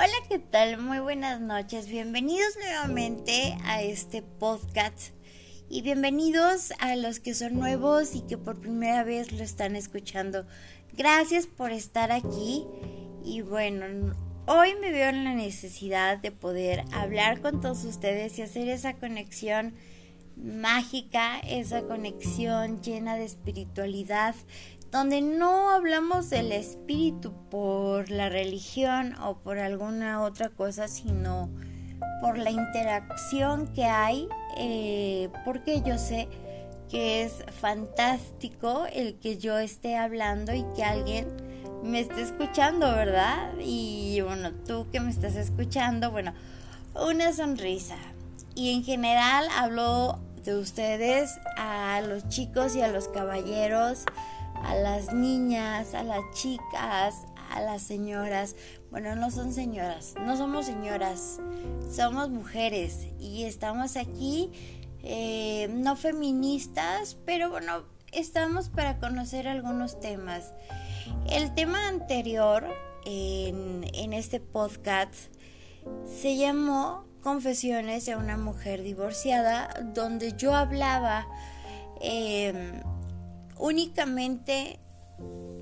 Hola, ¿qué tal? Muy buenas noches. Bienvenidos nuevamente a este podcast y bienvenidos a los que son nuevos y que por primera vez lo están escuchando. Gracias por estar aquí y bueno, hoy me veo en la necesidad de poder hablar con todos ustedes y hacer esa conexión mágica, esa conexión llena de espiritualidad, donde no hablamos del espíritu por la religión o por alguna otra cosa, sino por la interacción que hay, eh, porque yo sé que es fantástico el que yo esté hablando y que alguien me esté escuchando, ¿verdad? Y bueno, tú que me estás escuchando, bueno, una sonrisa. Y en general hablo de ustedes a los chicos y a los caballeros a las niñas, a las chicas, a las señoras. Bueno, no son señoras, no somos señoras, somos mujeres y estamos aquí eh, no feministas, pero bueno, estamos para conocer algunos temas. El tema anterior en, en este podcast se llamó Confesiones de una mujer divorciada, donde yo hablaba eh, únicamente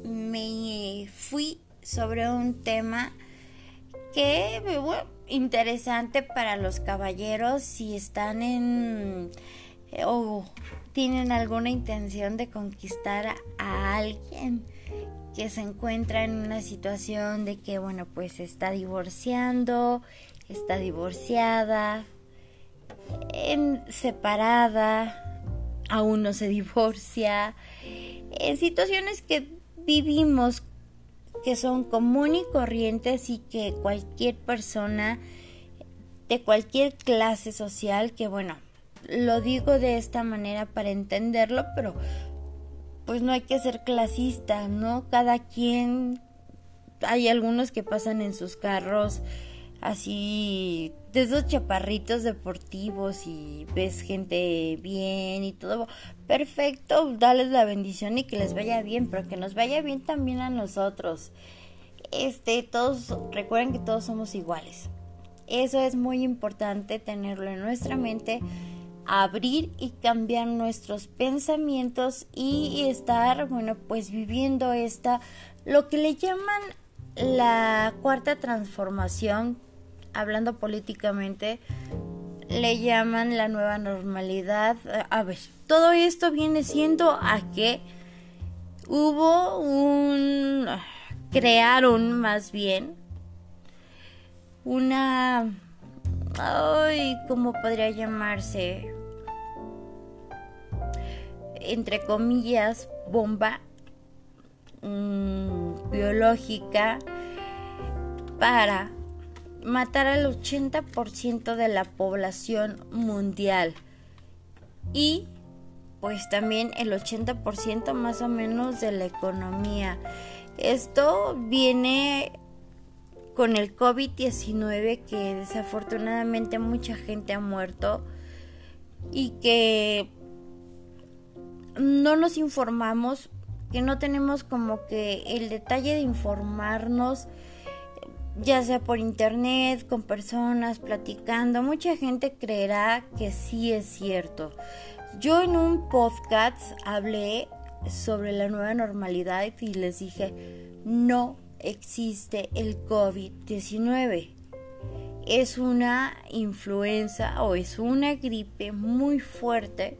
me fui sobre un tema que bueno, interesante para los caballeros si están en o tienen alguna intención de conquistar a, alguien que se encuentra en una situación de que bueno pues está divorciando está divorciada en, separada aún no se divorcia, en situaciones que vivimos que son común y corrientes y que cualquier persona de cualquier clase social, que bueno, lo digo de esta manera para entenderlo, pero pues no hay que ser clasista, ¿no? Cada quien, hay algunos que pasan en sus carros así de esos chaparritos deportivos y ves gente bien y todo perfecto, dales la bendición y que les vaya bien, pero que nos vaya bien también a nosotros. Este, todos recuerden que todos somos iguales. Eso es muy importante tenerlo en nuestra mente, abrir y cambiar nuestros pensamientos y estar, bueno, pues viviendo esta lo que le llaman la cuarta transformación hablando políticamente, le llaman la nueva normalidad. A ver, todo esto viene siendo a que hubo un... crearon más bien una... Ay, ¿cómo podría llamarse? Entre comillas, bomba mm, biológica para matar al 80% de la población mundial y pues también el 80% más o menos de la economía. Esto viene con el COVID-19 que desafortunadamente mucha gente ha muerto y que no nos informamos, que no tenemos como que el detalle de informarnos ya sea por internet, con personas, platicando, mucha gente creerá que sí es cierto. Yo en un podcast hablé sobre la nueva normalidad y les dije, no existe el COVID-19. Es una influenza o es una gripe muy fuerte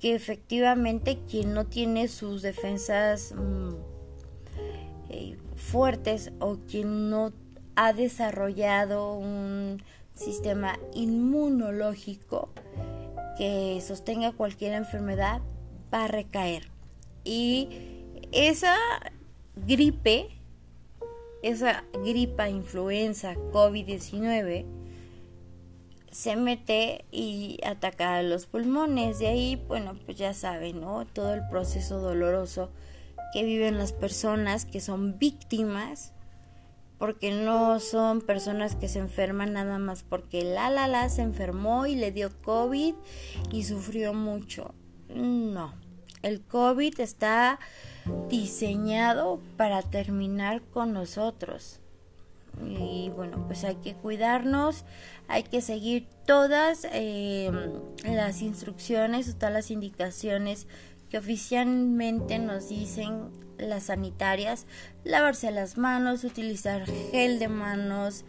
que efectivamente quien no tiene sus defensas mm, eh, fuertes o quien no ha desarrollado un sistema inmunológico que sostenga cualquier enfermedad va a recaer. Y esa gripe, esa gripa, influenza, COVID-19, se mete y ataca a los pulmones. De ahí, bueno, pues ya saben, ¿no? Todo el proceso doloroso que viven las personas que son víctimas, porque no son personas que se enferman nada más porque la la la se enfermó y le dio COVID y sufrió mucho. No, el COVID está diseñado para terminar con nosotros. y bueno, pues hay que cuidarnos, hay que seguir todas eh, las instrucciones todas las indicaciones que oficialmente nos dicen las sanitarias, lavarse las manos, utilizar gel de manos,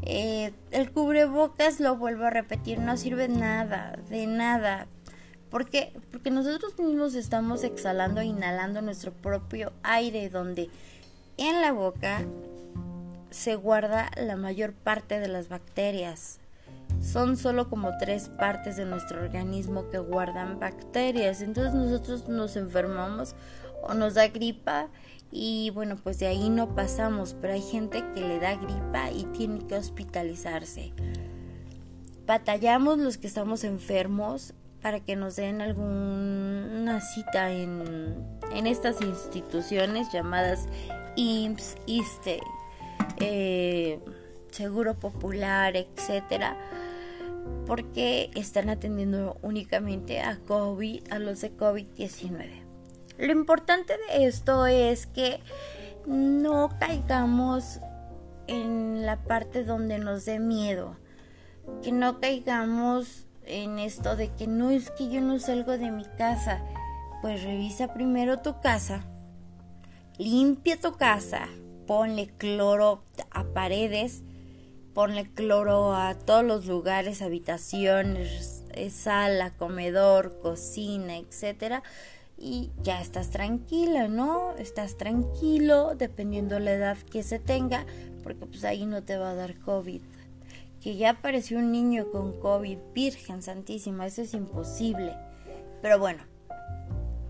eh, el cubrebocas, lo vuelvo a repetir, no sirve nada, de nada. Porque, porque nosotros mismos estamos exhalando e inhalando nuestro propio aire, donde en la boca se guarda la mayor parte de las bacterias. Son solo como tres partes de nuestro organismo que guardan bacterias. Entonces nosotros nos enfermamos o nos da gripa y bueno, pues de ahí no pasamos, pero hay gente que le da gripa y tiene que hospitalizarse. Batallamos los que estamos enfermos para que nos den alguna cita en, en estas instituciones llamadas IMSS, ISTE, eh, Seguro Popular, etcétera, porque están atendiendo únicamente a COVID, a los de COVID-19. Lo importante de esto es que no caigamos en la parte donde nos dé miedo, que no caigamos en esto de que no es que yo no salgo de mi casa, pues revisa primero tu casa, limpia tu casa, ponle cloro a paredes, ponle cloro a todos los lugares, habitaciones, sala, comedor, cocina, etcétera y ya estás tranquila, ¿no? Estás tranquilo dependiendo la edad que se tenga, porque pues ahí no te va a dar COVID. Que ya apareció un niño con COVID, Virgen Santísima, eso es imposible. Pero bueno,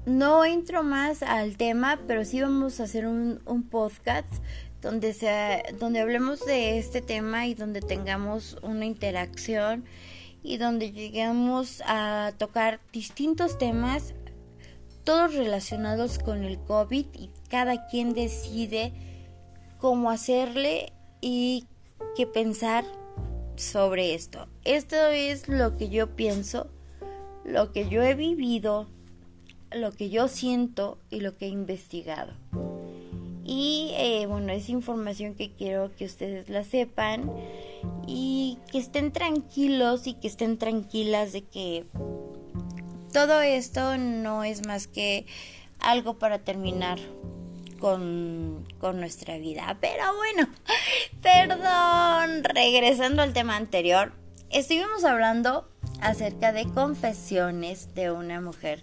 no entro más al tema, pero sí vamos a hacer un, un podcast donde, sea, donde hablemos de este tema y donde tengamos una interacción y donde lleguemos a tocar distintos temas todos relacionados con el COVID y cada quien decide cómo hacerle y qué pensar sobre esto. Esto es lo que yo pienso, lo que yo he vivido, lo que yo siento y lo que he investigado. Y eh, bueno, es información que quiero que ustedes la sepan y que estén tranquilos y que estén tranquilas de que todo esto no es más que algo para terminar con, nuestra vida. Pero bueno, perdón, regresando al tema anterior, estuvimos hablando acerca de confesiones de una mujer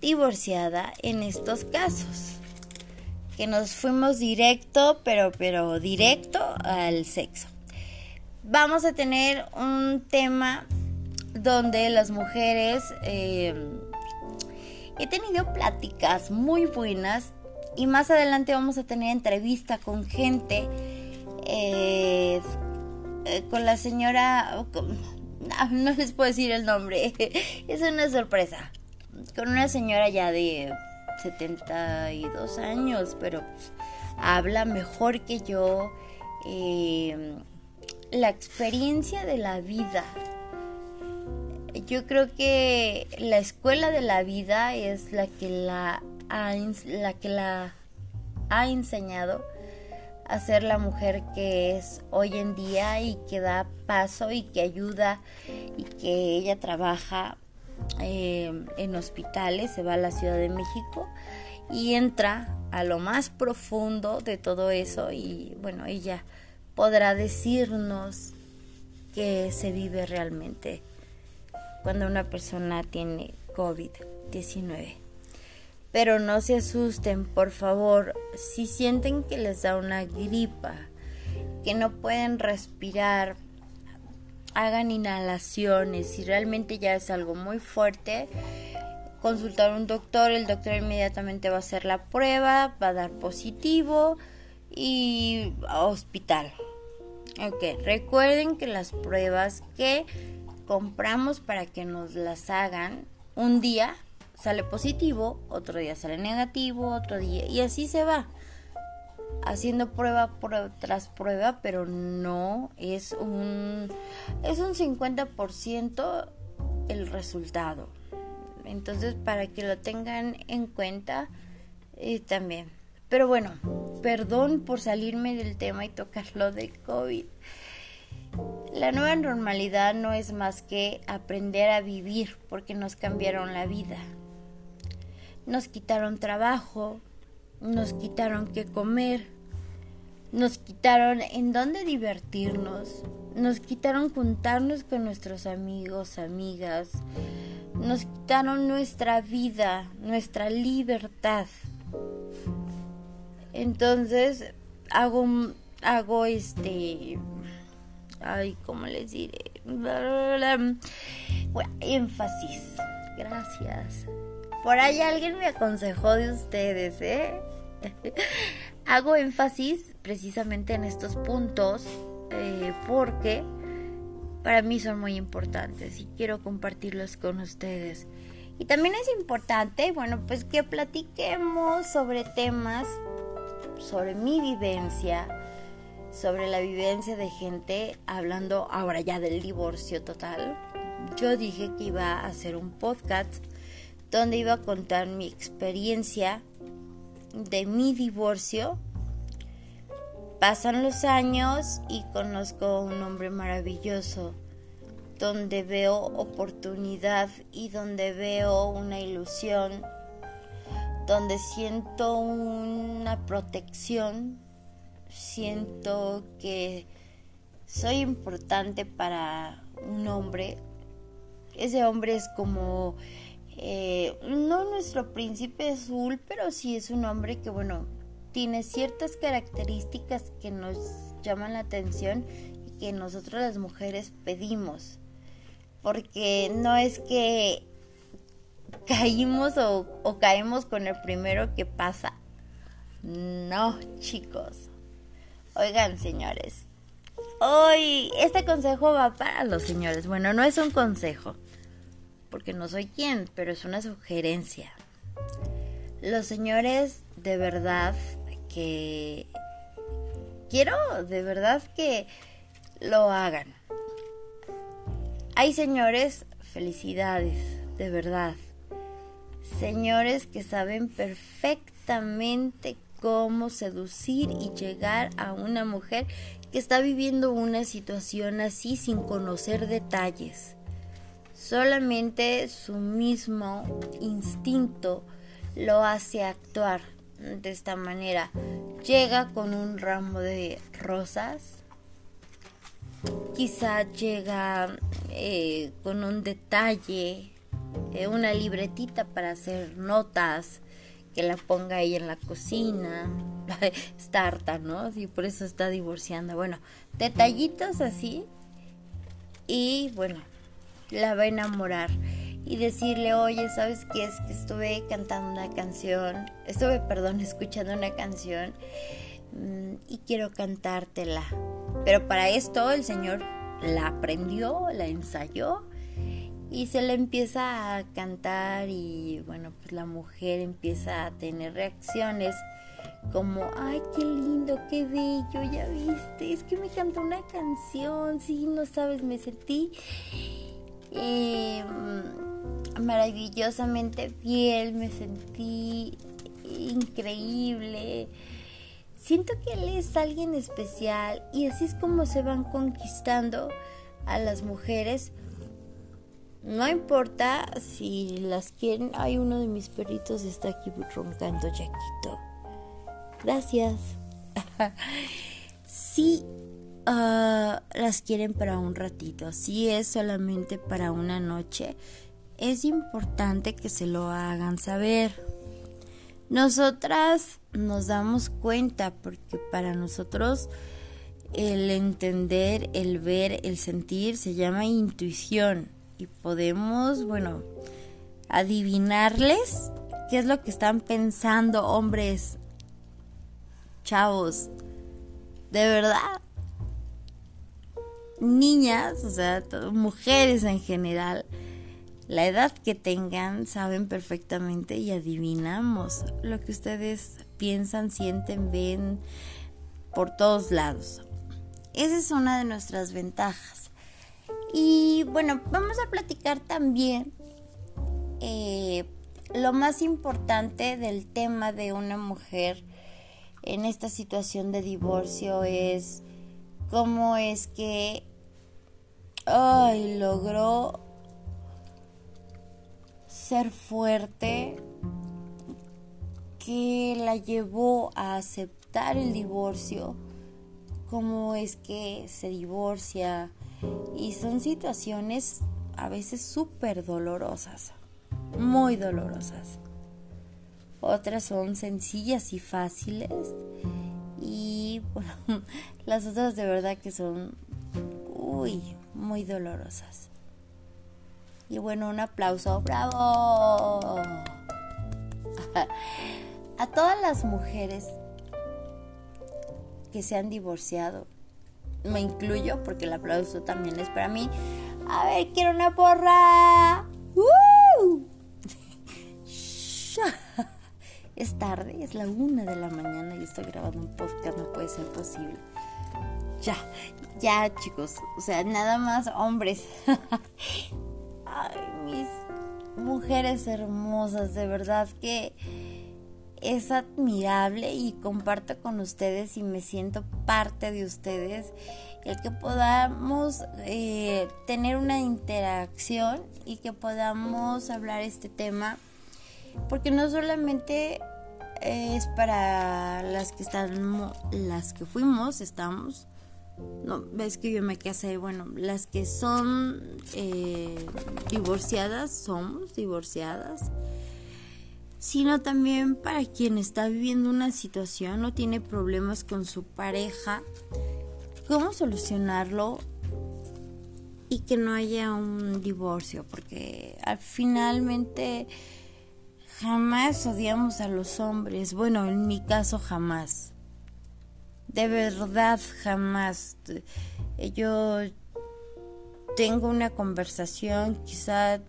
divorciada en estos casos. Que nos fuimos directo, pero, pero directo al sexo. Vamos a tener un tema donde las mujeres eh, he tenido pláticas muy buenas y más adelante vamos a tener entrevista con gente eh, con la señora no, les puedo decir el nombre es una sorpresa con una señora ya de 72 años pero habla mejor que yo la experiencia de la vida. Yo creo que la escuela de la vida es la que la ha, la que la ha enseñado a ser la mujer que es hoy en día y que da paso y que ayuda y que ella trabaja eh, en hospitales, se va a la Ciudad de México y entra a lo más profundo de todo eso y bueno, ella podrá decirnos que se vive realmente cuando una persona tiene COVID-19. Pero no se asusten, por favor, si sienten que les da una gripa, que no pueden respirar, hagan inhalaciones. Si realmente ya es algo muy fuerte, consultar a un doctor, el doctor inmediatamente va a hacer la prueba, va a dar positivo y hospital. Ok, recuerden que las pruebas que compramos para que nos las hagan, un día sale positivo, otro día sale negativo, otro día, y así se va. Haciendo prueba, tras prueba, pero no es un, es un 50% el resultado. Entonces, para que lo tengan en cuenta eh, también. Pero bueno, perdón por salirme del tema y tocarlo de COVID. La nueva normalidad no es más que aprender a vivir porque nos cambiaron la vida. Nos quitaron trabajo, nos quitaron qué comer, nos quitaron en dónde divertirnos, nos quitaron juntarnos con nuestros amigos, amigas, nos quitaron nuestra vida, nuestra libertad. Entonces hago, hago este, ay, ¿cómo les diré? Bueno, énfasis. Gracias. Por ahí alguien me aconsejó de ustedes, ¿eh? Hago énfasis precisamente en estos puntos eh, porque para mí son muy importantes y quiero compartirlos con ustedes. Y también es importante, bueno, pues que platiquemos sobre temas, sobre mi vivencia, sobre la vivencia de gente, hablando ahora ya del divorcio total. Yo dije que iba a hacer un podcast donde iba a contar mi experiencia de mi divorcio. Pasan los años y conozco un hombre maravilloso donde veo oportunidad y donde veo una ilusión, donde siento una protección, siento que soy importante para un hombre. Ese hombre es como eh, no nuestro príncipe azul, pero sí es un hombre que, bueno, tiene ciertas características que nos llaman la atención y que nosotros las mujeres pedimos. Porque no es que caímos o, o caemos con el primero que pasa. No, chicos. Oigan, señores. Hoy este consejo va para los señores. Bueno, no es un consejo porque no soy quien, pero es una sugerencia. Los señores de verdad que quiero de verdad que lo hagan. Hay señores, felicidades, de verdad. Señores que saben perfectamente cómo seducir y llegar a una mujer que está viviendo una situación así sin conocer detalles. Solamente su mismo instinto lo hace actuar de esta manera. Llega con un ramo de rosas, quizá llega eh, con un detalle, eh, una libretita para hacer notas, que la ponga ahí en la cocina. está ¿no? Y por eso está divorciando. Bueno, detallitos así. Y bueno, la va a enamorar y decirle, oye, ¿sabes qué? Es que estuve cantando una canción, estuve, perdón, escuchando una canción mm, y quiero cantártela. Pero para esto el Señor la aprendió, la ensayó y se le empieza a cantar y bueno, pues la mujer empieza a tener reacciones como, ay, qué lindo, qué bello, ya viste, es que me cantó una canción, sí, no sabes, me sentí Mm, maravillosamente fiel, me sentí increíble. Siento que él es alguien especial y así es como se van conquistando a las mujeres. No importa si las quieren. Hay uno de mis perritos está aquí roncando, Jaquito. Gracias. sí Ah, las quieren para un ratito, si es solamente para una noche, es importante que se lo hagan saber. Nosotras nos damos cuenta porque para nosotros el entender, el ver, el sentir se llama intuición y podemos, bueno, adivinarles qué es lo que están pensando hombres, chavos. De verdad, niñas, o sea, mujeres en general, la edad que tengan, saben perfectamente y adivinamos lo que ustedes piensan, sienten, ven por todos lados. Esa es una de nuestras ventajas. Y bueno, vamos a platicar también eh, lo más importante del tema de una mujer en esta situación de divorcio es cómo es que ay, logró ser fuerte que la llevó a aceptar el divorcio, cómo es que se divorcia y son situaciones a veces súper dolorosas, muy dolorosas. Otras son sencillas y fáciles. Y bueno, las otras de verdad que son, uy, muy dolorosas. Y bueno, un aplauso, bravo. A todas las mujeres que se han divorciado, me incluyo porque el aplauso también es para mí. A ver, quiero una porra. es tarde, es la una de la mañana y estoy grabando un podcast, no puede ser posible. Ya, ya chicos, o sea, nada más hombres. Ay, mis mujeres hermosas, de verdad que es admirable y comparto con ustedes y me siento parte de ustedes el que podamos eh, tener una interacción y que podamos hablar este tema porque no solamente es para las que están las que fuimos estamos no ves que yo me casé bueno las que son eh, divorciadas somos divorciadas. Sino también para quien está viviendo una situación o tiene problemas con su pareja, cómo solucionarlo y que no haya un divorcio, porque al finalmente jamás odiamos a los hombres, bueno, en mi caso jamás, de verdad jamás. Yo tengo una conversación quizá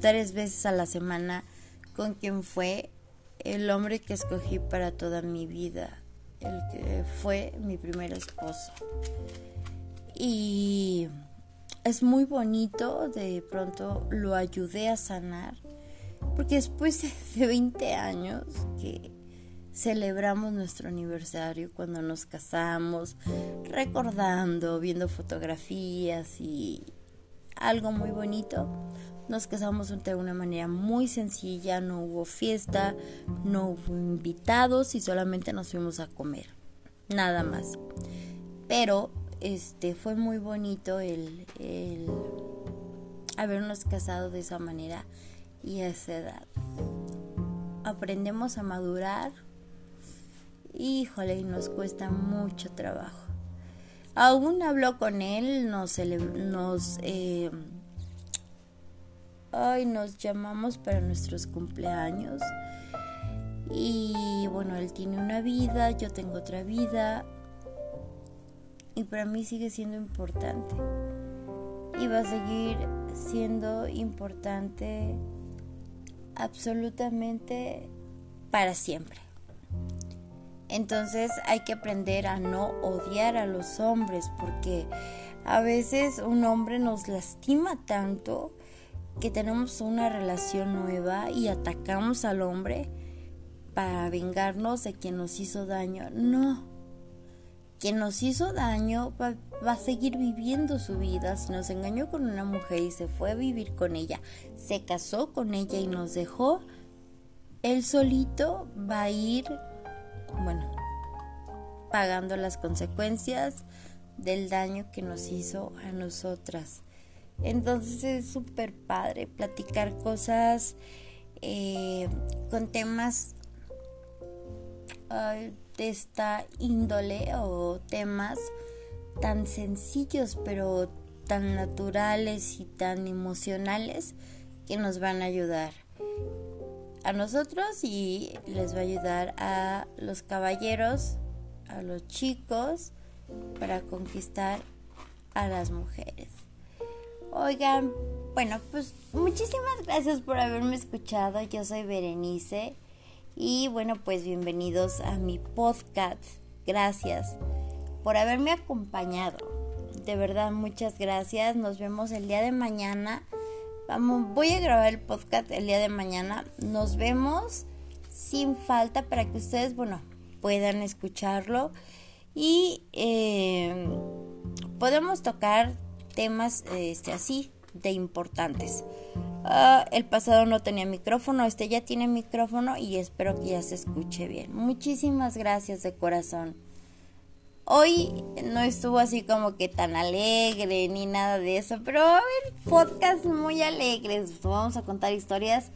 tres veces a la semana con quien fue el hombre que escogí para toda mi vida, el que fue mi primer esposo. Y es muy bonito, de pronto lo ayudé a sanar, porque después de 20 años que celebramos nuestro aniversario cuando nos casamos, recordando, viendo fotografías y algo muy bonito, nos casamos de una manera muy sencilla, no hubo fiesta, no hubo invitados y solamente nos fuimos a comer, nada más. Pero este fue muy bonito el, el habernos casado de esa manera y a esa edad. Aprendemos a madurar. Híjole, y nos cuesta mucho trabajo. Aún hablo con él, nos, nos eh, Hoy nos llamamos para nuestros cumpleaños. Y bueno, él tiene una vida, yo tengo otra vida. Y para mí sigue siendo importante. Y va a seguir siendo importante absolutamente para siempre. Entonces hay que aprender a no odiar a los hombres porque a veces un hombre nos lastima tanto que tenemos una relación nueva y atacamos al hombre para vengarnos de quien nos hizo daño. No. Quien nos hizo daño va, a seguir viviendo su vida. Si nos engañó con una mujer y se fue a vivir con ella, se casó con ella y nos dejó, él solito va a ir, bueno, pagando las consecuencias del daño que nos hizo a nosotras. Entonces es súper padre platicar cosas eh, con temas de esta índole o temas tan sencillos pero tan naturales y tan emocionales que nos van a ayudar a nosotros y les va a ayudar a los caballeros, a los chicos para conquistar a las mujeres. Oigan, bueno, pues muchísimas gracias por haberme escuchado. Yo soy Berenice y bueno, pues bienvenidos a mi podcast. Gracias por haberme acompañado. De verdad, muchas gracias. Nos vemos el día de mañana. Vamos, voy a grabar el podcast el día de mañana. Nos vemos sin falta para que ustedes, bueno, puedan escucharlo y eh, podemos tocar temas este, así de importantes. Ah, el pasado no tenía micrófono, este ya tiene micrófono y espero que ya se escuche bien. Muchísimas gracias de corazón. Hoy no estuvo así como que tan alegre ni nada de eso, pero va a haber podcasts muy alegres. Vamos a contar historias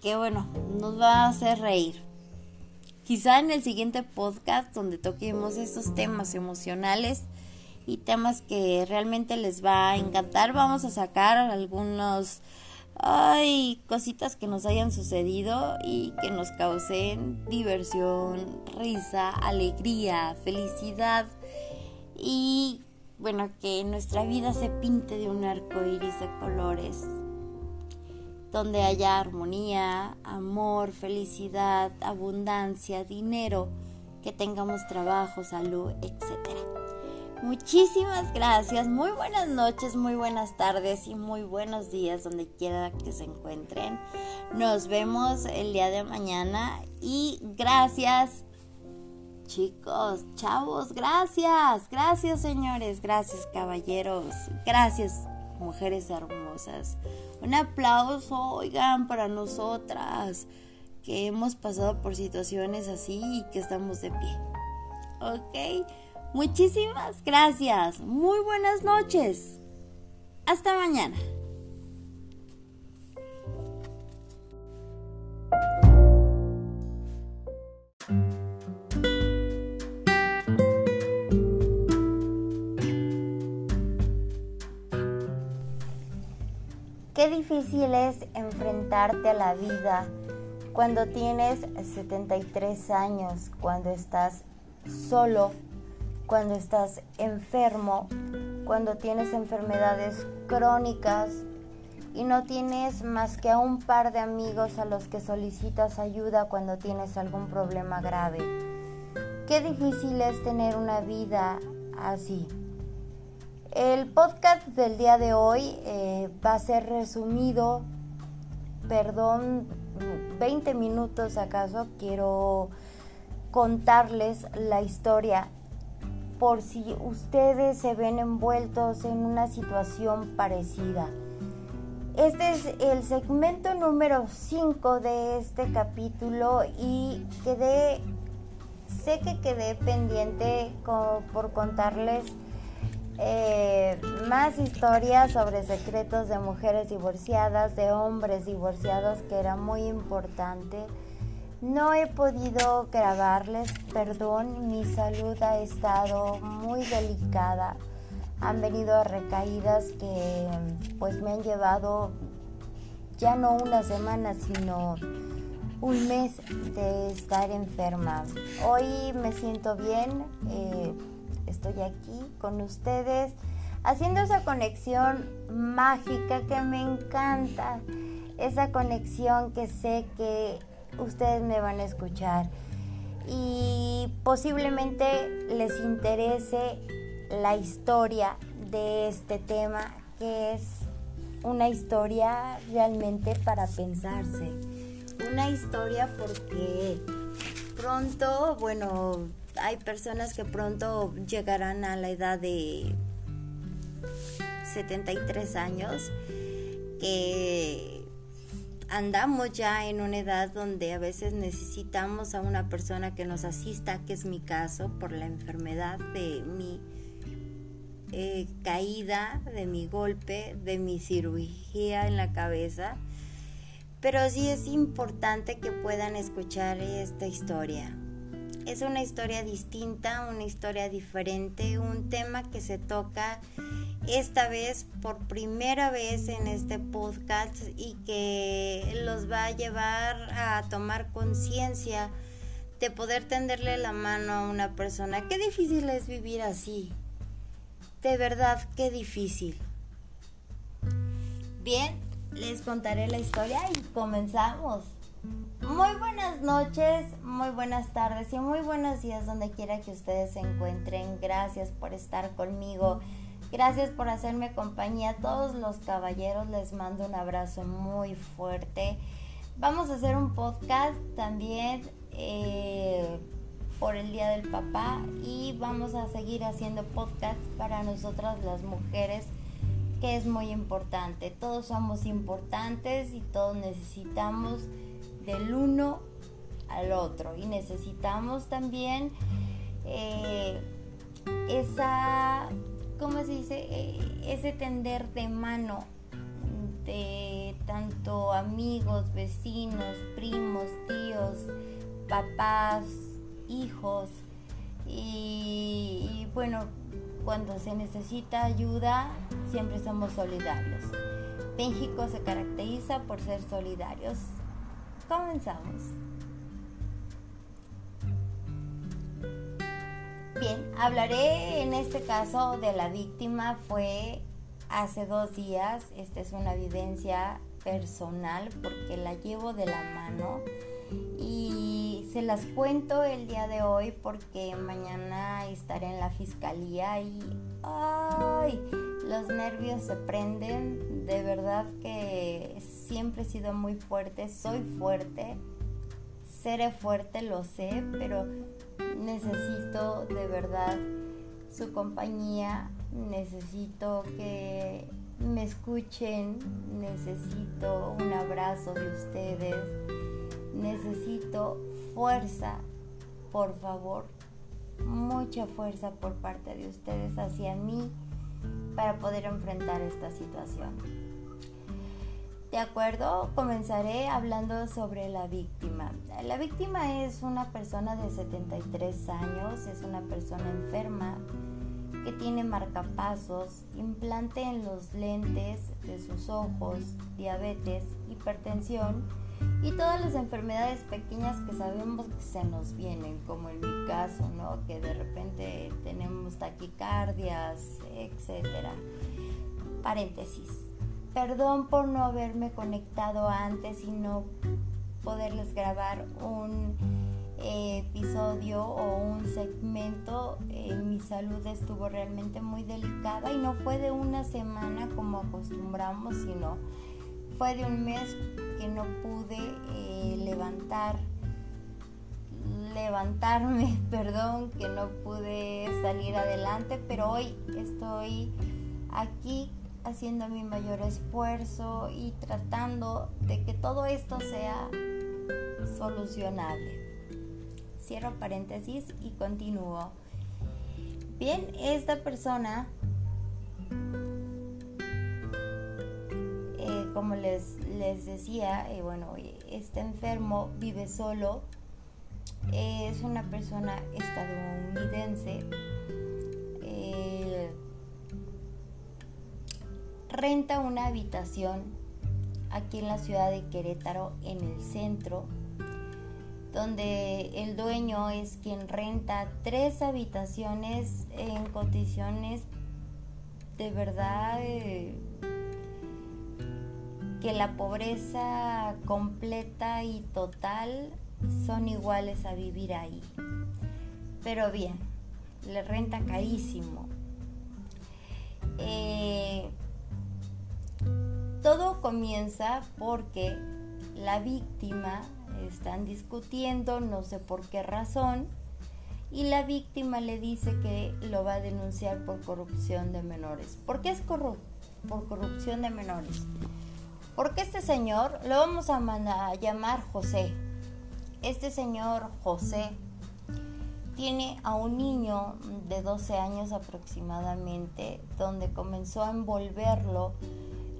que, bueno, nos va a hacer reír. Quizá en el siguiente podcast donde toquemos esos temas emocionales y temas que realmente les va a encantar. Vamos a sacar algunos ay, cositas que nos hayan sucedido y que nos causen diversión, risa, alegría, felicidad y bueno, que nuestra vida se pinte de un arco iris de colores donde haya armonía, amor, felicidad, abundancia, dinero, que tengamos trabajo, salud, etcétera. Muchísimas gracias, muy buenas noches, muy buenas tardes y muy buenos días donde quiera que se encuentren. Nos vemos el día de mañana y gracias chicos, chavos, gracias, gracias señores, gracias caballeros, gracias mujeres hermosas. Un aplauso, oigan, para nosotras que hemos pasado por situaciones así y que estamos de pie. ¿Ok? Muchísimas gracias. Muy buenas noches. Hasta mañana. Qué difícil es enfrentarte a la vida cuando tienes 73 años, cuando estás solo cuando estás enfermo, cuando tienes enfermedades crónicas y no tienes más que a un par de amigos a los que solicitas ayuda cuando tienes algún problema grave. Qué difícil es tener una vida así. El podcast del día de hoy eh, va a ser resumido, perdón, 20 minutos acaso, quiero contarles la historia por si ustedes se ven envueltos en una situación parecida. Este es el segmento número 5 de este capítulo y quedé, sé que quedé pendiente por contarles eh, más historias sobre secretos de mujeres divorciadas, de hombres divorciados, que era muy importante. No he podido grabarles, perdón, mi salud ha estado muy delicada. Han venido recaídas que pues me han llevado ya no una semana, sino un mes de estar enferma. Hoy me siento bien, eh, estoy aquí con ustedes, haciendo esa conexión mágica que me encanta, esa conexión que sé que ustedes me van a escuchar y posiblemente les interese la historia de este tema que es una historia realmente para pensarse. Una historia porque pronto, bueno, hay personas que pronto llegarán a la edad de 73 años que andamos ya en una edad donde a veces necesitamos a una persona que nos asista, que es mi caso, por la enfermedad de mi eh, caída, de mi golpe, de mi cirugía en la cabeza. Pero sí es importante que puedan escuchar esta historia. Es una historia distinta, una historia diferente, un tema que se toca esta vez por primera vez en este podcast y que los va a llevar a tomar conciencia de poder tenderle la mano a una persona. Qué difícil es vivir así. De verdad, qué difícil. Bien, les contaré la historia y comenzamos. Muy buenas noches, muy buenas tardes y muy buenos días donde quiera que ustedes se encuentren. Gracias por estar conmigo Gracias por hacerme compañía. A todos los caballeros les mando un abrazo muy fuerte. Vamos a hacer un podcast también. Eh, por el Día del Papá y vamos a seguir haciendo podcasts para nosotras las mujeres que es muy importante. Todos somos importantes y todos necesitamos del uno al otro y necesitamos también eh, esa, ¿cómo se dice? Eh, ese tender de mano de tanto amigos, vecinos, primos, tíos, papás, hijos y, bueno, cuando se necesita ayuda siempre somos solidarios. México se caracteriza por ser solidarios. Comenzamos. Bien, hablaré en este caso de la víctima. Fue hace dos días. Esta es una vivencia personal porque la llevo de la mano y se las cuento el día de hoy porque mañana estaré en la fiscalía y ay, los nervios se prenden. De verdad que siempre he sido muy fuerte, soy fuerte, seré fuerte, lo sé, pero necesito de verdad su compañía, necesito que me escuchen, necesito un abrazo de ustedes, necesito fuerza, por favor, mucha fuerza por parte de ustedes hacia mí para poder enfrentar esta situación. De acuerdo, comenzaré hablando sobre la víctima. La víctima es una persona de 73 años, es una persona enferma que tiene marcapasos, implante en los lentes de sus ojos, diabetes, hipertensión y todas las enfermedades pequeñas que sabemos que se nos vienen, como en mi caso, ¿no? Que de repente tenemos taquicardias, etcétera. Paréntesis. Perdón por no haberme conectado antes y no poderles grabar un episodio o un segmento, eh, mi salud estuvo realmente muy delicada y no fue de una semana como acostumbramos, sino fue de un mes que no pude eh, levantar, levantarme, perdón, que no pude salir adelante, pero hoy estoy aquí haciendo mi mayor esfuerzo y tratando de que todo esto sea solucionable. Cierro paréntesis y continúo. Bien, esta persona, eh, como les, les decía, eh, bueno, está enfermo, vive solo, es una persona estadounidense, renta una habitación aquí en la ciudad de Querétaro, en el centro, donde el dueño es quien renta tres habitaciones en condiciones de verdad eh, que la pobreza completa y total son iguales a vivir ahí. Pero bien, le renta carísimo. Eh, todo comienza porque la víctima están discutiendo, no sé por qué razón, y la víctima le dice que lo va a denunciar por corrupción de menores. ¿Por qué es por corrupción de menores? Porque este señor, lo vamos a, a llamar José, este señor José tiene a un niño de 12 años aproximadamente, donde comenzó a envolverlo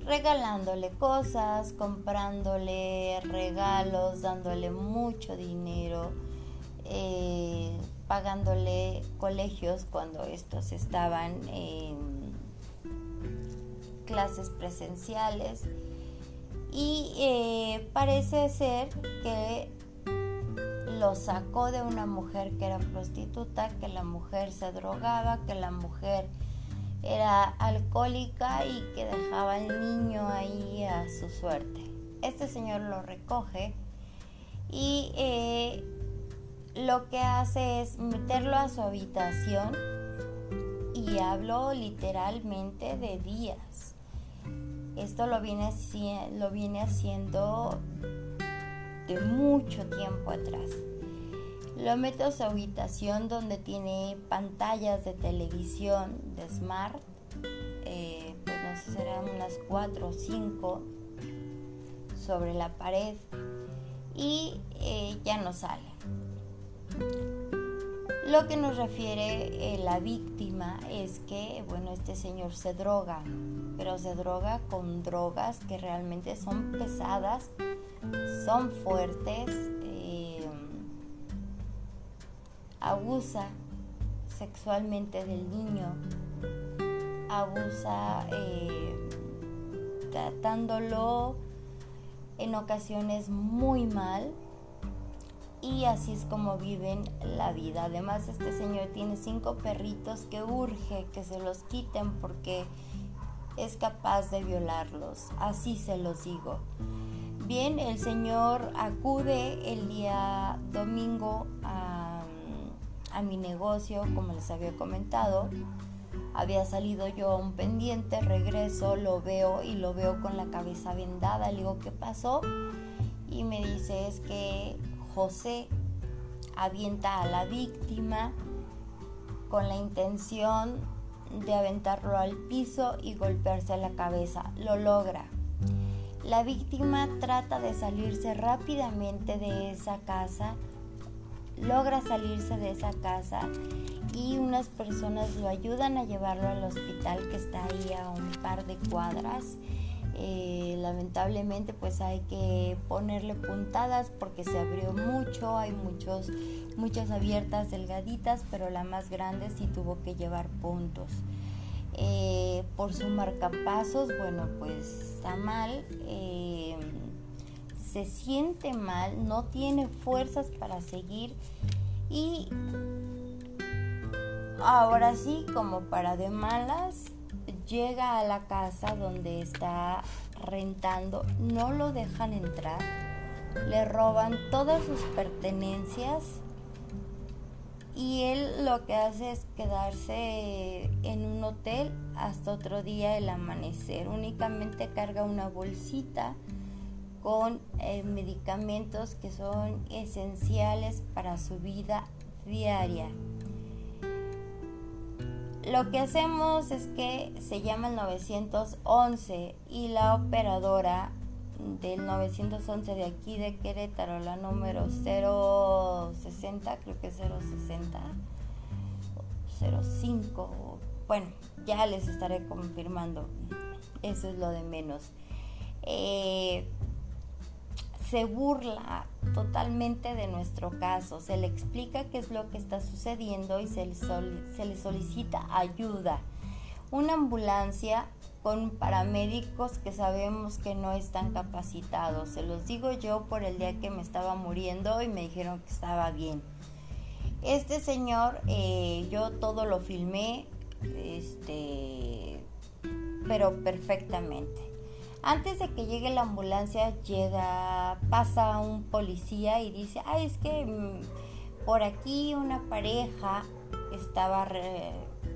regalándole cosas, comprándole regalos, dándole mucho dinero, eh, pagándole colegios cuando estos estaban en clases presenciales. Y eh, parece ser que lo sacó de una mujer que era prostituta, que la mujer se drogaba, que la mujer era alcohólica y que dejaba al niño ahí a su suerte. Este señor lo recoge y eh, lo que hace es meterlo a su habitación y hablo literalmente de días. Esto lo viene, lo viene haciendo de mucho tiempo atrás. Lo meto a su habitación donde tiene pantallas de televisión de smart, eh, pues no sé, serán unas 4 o 5 sobre la pared y eh, ya no sale. Lo que nos refiere eh, la víctima es que, bueno, este señor se droga, pero se droga con drogas que realmente son pesadas, son fuertes, abusa sexualmente del niño, abusa eh, tratándolo en ocasiones muy mal y así es como viven la vida. Además este señor tiene cinco perritos que urge que se los quiten porque es capaz de violarlos, así se los digo. Bien, el señor acude el día domingo a a mi negocio, como les había comentado. Había salido yo a un pendiente, regreso, lo veo y lo veo con la cabeza vendada. Le digo, ¿qué pasó? Y me dice, es que José avienta a la víctima con la intención de aventarlo al piso y golpearse la cabeza. Lo logra. La víctima trata de salirse rápidamente de esa casa logra salirse de esa casa y unas personas lo ayudan a llevarlo al hospital que está ahí a un par de cuadras. Eh, lamentablemente pues hay que ponerle puntadas porque se abrió mucho, hay muchos, muchas abiertas delgaditas, pero la más grande sí tuvo que llevar puntos. Eh, por su marcapasos, bueno pues está mal. Eh, se siente mal, no tiene fuerzas para seguir y ahora sí, como para de malas, llega a la casa donde está rentando, no lo dejan entrar, le roban todas sus pertenencias y él lo que hace es quedarse en un hotel hasta otro día el amanecer. Únicamente carga una bolsita con eh, medicamentos que son esenciales para su vida diaria. Lo que hacemos es que se llama el 911 y la operadora del 911 de aquí de Querétaro, la número 060, creo que es 060, 05, bueno, ya les estaré confirmando, eso es lo de menos. Eh, se burla totalmente de nuestro caso, se le explica qué es lo que está sucediendo y se le, se le solicita ayuda. Una ambulancia con paramédicos que sabemos que no están capacitados. Se los digo yo por el día que me estaba muriendo y me dijeron que estaba bien. Este señor, eh, yo todo lo filmé, este, pero perfectamente. Antes de que llegue la ambulancia, llega, pasa un policía y dice, ay, es que mm, por aquí una pareja estaba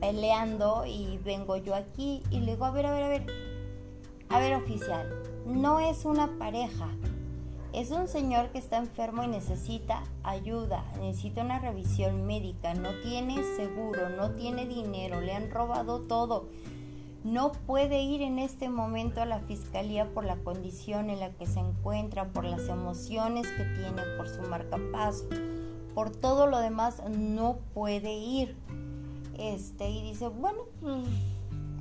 peleando y vengo yo aquí y le digo, a ver, a ver, a ver, a ver oficial, no es una pareja, es un señor que está enfermo y necesita ayuda, necesita una revisión médica, no tiene seguro, no tiene dinero, le han robado todo no puede ir en este momento a la fiscalía por la condición en la que se encuentra, por las emociones que tiene, por su marcapaso, por todo lo demás, no puede ir. Este, y dice, bueno, pues,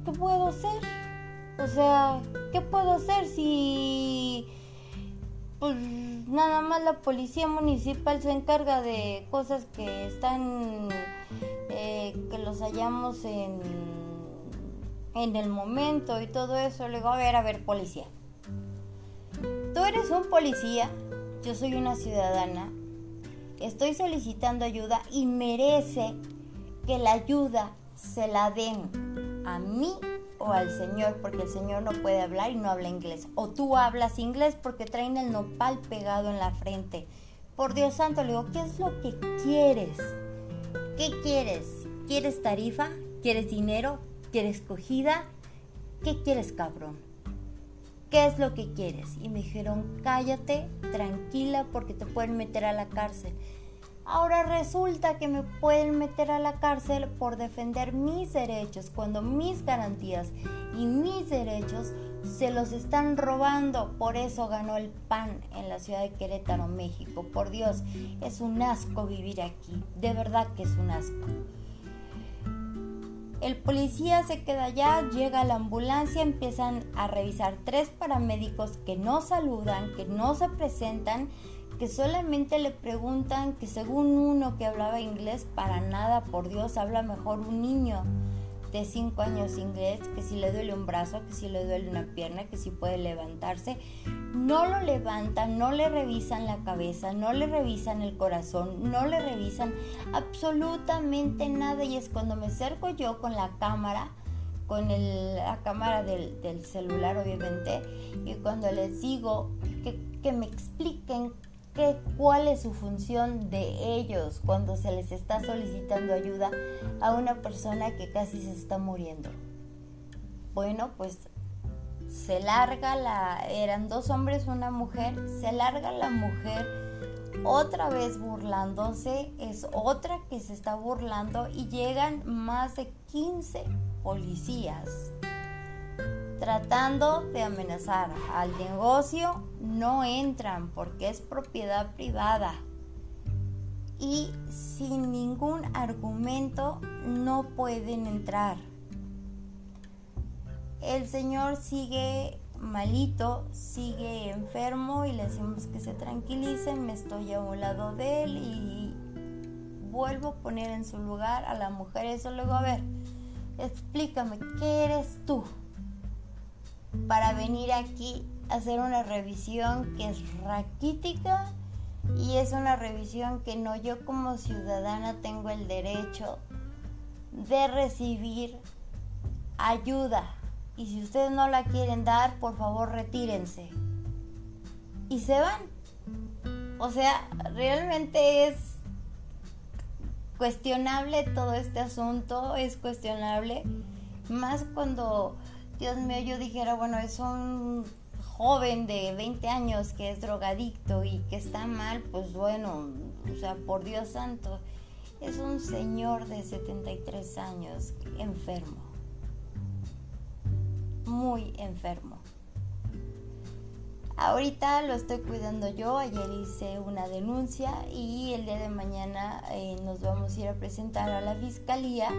¿qué puedo hacer? O sea, ¿qué puedo hacer si pues nada más la policía municipal se encarga de cosas que están, eh, que los hallamos en en el momento y todo eso, le digo, a ver, a ver, policía. Tú eres un policía, yo soy una ciudadana, estoy solicitando ayuda y merece que la ayuda se la den a mí o al señor, porque el señor no puede hablar y no habla inglés. O tú hablas inglés porque traen el nopal pegado en la frente. Por Dios santo, le digo, ¿qué es lo que quieres? ¿Qué quieres? ¿Quieres tarifa? ¿Quieres dinero? ¿Quieres cogida? ¿Qué quieres, cabrón? ¿Qué es lo que quieres? Y me dijeron, cállate, tranquila, porque te pueden meter a la cárcel. Ahora resulta que me pueden meter a la cárcel por defender mis derechos cuando mis garantías y mis derechos se los están robando. Por eso ganó el PAN en la ciudad de Querétaro, México. Por Dios, es un asco vivir aquí. De verdad que es un asco. El policía se queda allá, llega la ambulancia, empiezan a revisar tres paramédicos que no saludan, que no se presentan que solamente le preguntan que según uno que hablaba inglés, para nada, por Dios, habla mejor un niño de 5 años inglés, que si le duele un brazo, que si le duele una pierna, que si puede levantarse, no lo levantan, no le revisan la cabeza, no le revisan el corazón, no le revisan absolutamente nada. Y es cuando me acerco yo con la cámara, con la cámara del, celular obviamente, y cuando les digo que, que me expliquen cuál es su función de ellos cuando se les está solicitando ayuda a una persona que casi se está muriendo. Bueno, pues se larga la, eran dos hombres, una mujer, se larga la mujer otra vez burlándose, es otra que se está burlando y llegan más de 15 policías tratando de amenazar al negocio, no entran porque es propiedad privada. Y sin ningún argumento no pueden entrar. El señor sigue malito, sigue enfermo y le decimos que se tranquilicen, me estoy a un lado de él y vuelvo a poner en su lugar a la mujer. Eso luego, a ver, explícame, ¿qué eres tú? Para venir aquí a hacer una revisión que es raquítica y es una revisión que no yo como ciudadana tengo el derecho de recibir ayuda. Y si ustedes no la quieren dar, por favor retírense. Y se van. O sea, realmente es cuestionable todo este asunto, es cuestionable. Más cuando Dios mío, yo dijera, bueno, es un joven de 20 años que es drogadicto y que está mal, pues bueno, o sea, por Dios santo, es un señor de 73 años enfermo, muy enfermo. Ahorita lo estoy cuidando yo, ayer hice una denuncia y el día de mañana eh, nos vamos a ir a presentar a la fiscalía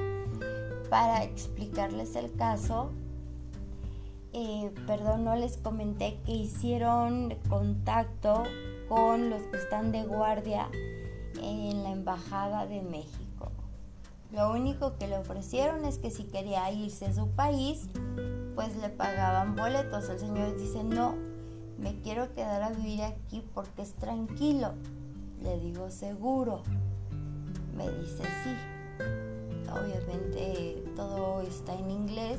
para explicarles el caso eh, perdón, no les comenté que hicieron contacto con los que están de guardia en la Embajada de México. Lo único que le ofrecieron es que si quería irse a su país, pues le pagaban boletos. El señor dice, no, me quiero quedar a vivir aquí porque es tranquilo. Le digo, seguro. Me dice, sí. Obviamente todo está en inglés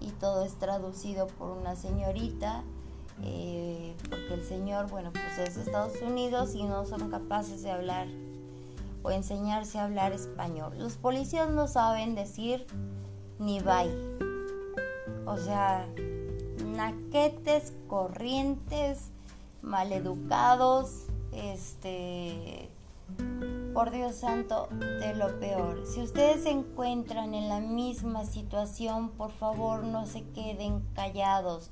y todo es traducido por una señorita, eh, porque el señor, bueno, pues es de Estados Unidos y no son capaces de hablar o enseñarse a hablar español. Los policías no saben decir ni bye. O sea, naquetes, corrientes, maleducados, este por Dios santo, de lo peor. Si ustedes se encuentran en la misma situación, por favor no se queden callados.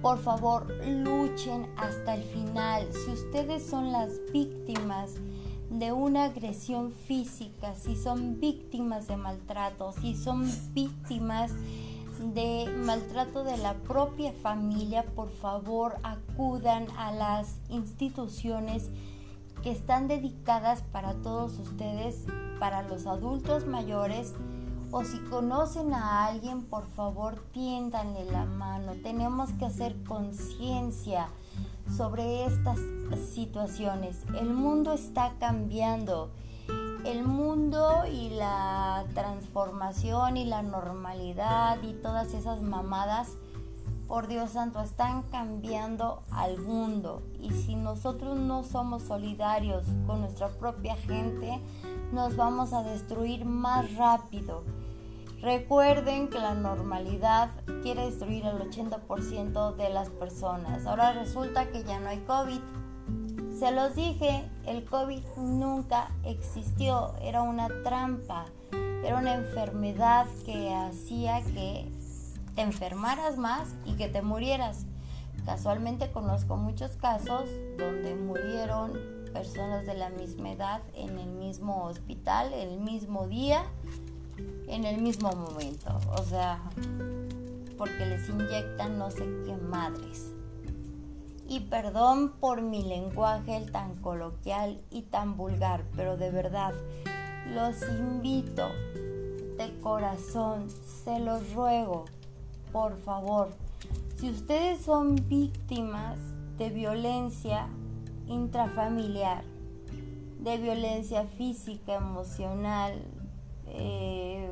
Por favor, luchen hasta el final. Si ustedes son las víctimas de una agresión física, si son víctimas de maltrato, si son víctimas de maltrato de la propia familia, por favor acudan a las instituciones que están dedicadas para todos ustedes, para los adultos mayores, o si conocen a alguien, por favor, tiéndanle la mano. Tenemos que hacer conciencia sobre estas situaciones. El mundo está cambiando. El mundo y la transformación y la normalidad y todas esas mamadas por Dios santo, están cambiando al mundo. Y si nosotros no somos solidarios con nuestra propia gente, nos vamos a destruir más rápido. Recuerden que la normalidad quiere destruir al 80% de las personas. Ahora resulta que ya no hay COVID. Se los dije, El COVID nunca existió, era una trampa, era una enfermedad que hacía que te enfermaras más y que te murieras. Casualmente conozco muchos casos donde murieron personas de la misma edad en el mismo hospital, el mismo día, en el mismo momento. O sea, porque les inyectan no sé qué madres. Y perdón por mi lenguaje tan coloquial y tan vulgar, pero de verdad, los invito de corazón, se los ruego, por favor, si ustedes son víctimas de violencia intrafamiliar, de violencia física, emocional, eh,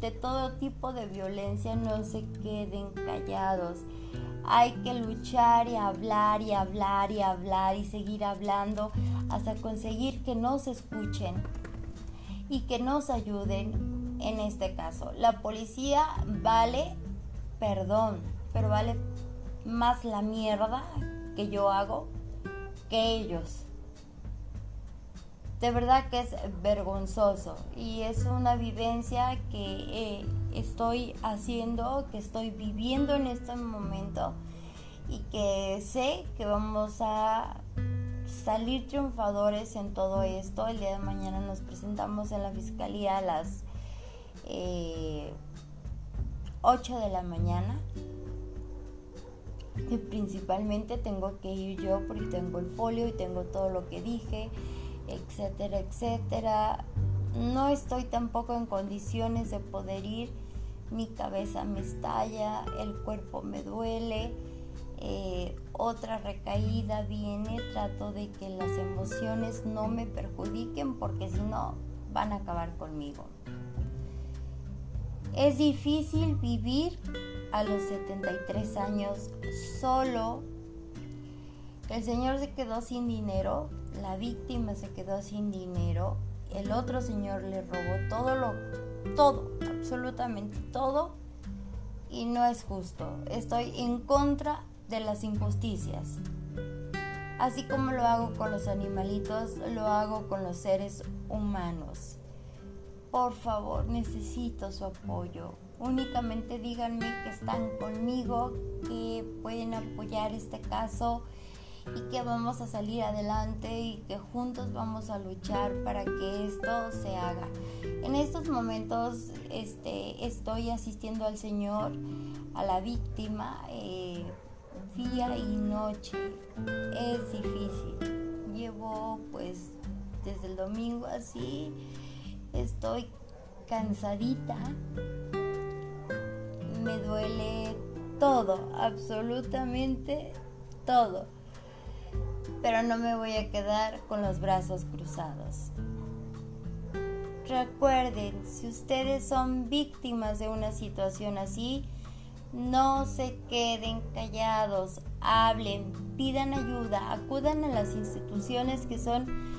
de todo tipo de violencia, no se queden callados. Hay que luchar y hablar y hablar y hablar y seguir hablando hasta conseguir que nos escuchen y que nos ayuden en este caso. La policía vale, perdón, pero vale más la mierda que yo hago que ellos. De verdad que es vergonzoso y es una vivencia que eh, estoy haciendo, que estoy viviendo en este momento y que sé que vamos a salir triunfadores en todo esto. El día de mañana nos presentamos en la fiscalía a las 8 eh, de la mañana y principalmente tengo que ir yo porque tengo el folio y tengo todo lo que dije, etcétera, etcétera. No estoy tampoco en condiciones de poder ir, mi cabeza me estalla, el cuerpo me duele, eh, otra recaída viene, trato de que las emociones no me perjudiquen porque si no van a acabar conmigo. Es difícil vivir a los 73 años solo. El señor se quedó sin dinero, la víctima se quedó sin dinero, el otro señor le robó todo lo, todo, absolutamente todo, y no es justo. Estoy en contra de las injusticias. Así como lo hago con los animalitos, lo hago con los seres humanos. Por favor, necesito su apoyo. Únicamente díganme que están conmigo, que pueden apoyar este caso y que vamos a salir adelante y que juntos vamos a luchar para que esto se haga. En estos momentos este, estoy asistiendo al Señor, a la víctima, eh, día y noche. Es difícil. Llevo pues desde el domingo así, estoy cansadita me duele todo, absolutamente todo. Pero no me voy a quedar con los brazos cruzados. Recuerden, si ustedes son víctimas de una situación así, no se queden callados, hablen, pidan ayuda, acudan a las instituciones que son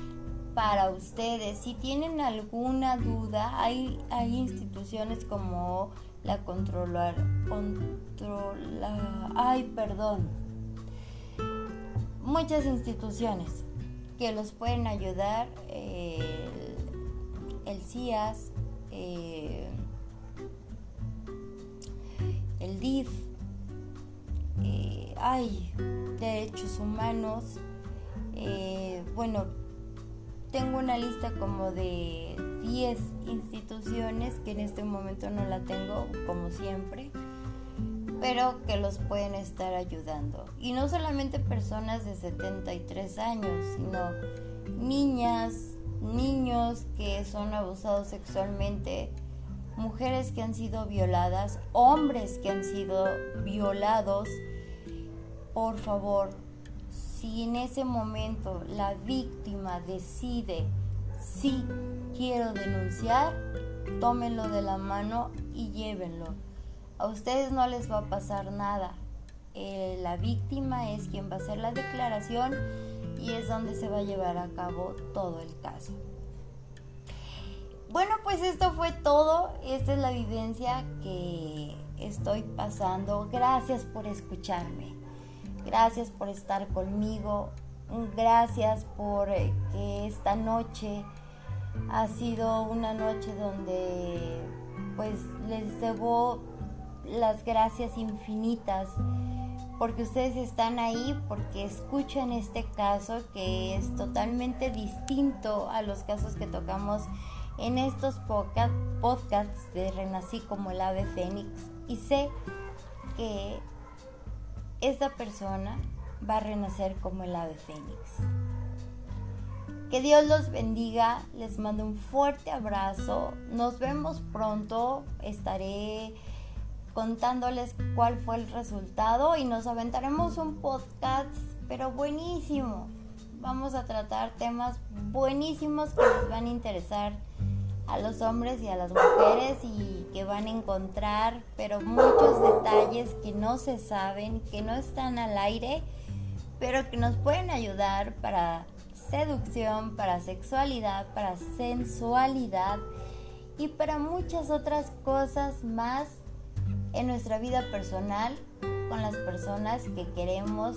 para ustedes. Si tienen alguna duda, hay, hay instituciones como la controlar, controla, ay, perdón, muchas instituciones que los pueden ayudar, el, CIAS, eh, el DIF, eh, hay derechos humanos, eh, bueno, tengo una lista como de 10 instituciones que en este momento no la tengo como siempre, pero que los pueden estar ayudando. Y no solamente personas de 73 años, sino niñas, niños que son abusados sexualmente, mujeres que han sido violadas, hombres que han sido violados. Por favor, si en ese momento la víctima decide si quiero denunciar, tómenlo de la mano y llévenlo. A ustedes no les va a pasar nada. Eh, la víctima es quien va a hacer la declaración y es donde se va a llevar a cabo todo el caso. Bueno, pues esto fue todo. Esta es la vivencia que estoy pasando. Gracias por escucharme. Gracias por estar conmigo. Gracias por eh, que esta noche ha sido una noche donde pues les debo las gracias infinitas porque ustedes están ahí, porque escuchan este caso que es totalmente distinto a los casos que tocamos en estos podcasts de Renací como el ave fénix y sé que esta persona va a renacer como el ave fénix. Que Dios los bendiga, les mando un fuerte abrazo, nos vemos pronto, estaré contándoles cuál fue el resultado y nos aventaremos un podcast, pero buenísimo. Vamos a tratar temas buenísimos que les van a interesar a los hombres y a las mujeres y que van a encontrar, pero muchos detalles que no se saben, que no están al aire, pero que nos pueden ayudar para seducción, para sexualidad, para sensualidad y para muchas otras cosas más en nuestra vida personal con las personas que queremos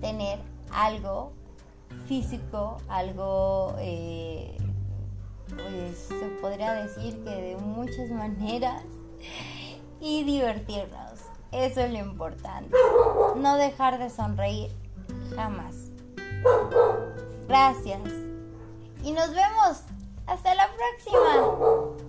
tener algo físico, algo, eh, pues se podría decir que de muchas maneras y divertirnos. Eso es lo importante. No dejar de sonreír jamás. Gracias. Y nos vemos. Hasta la próxima.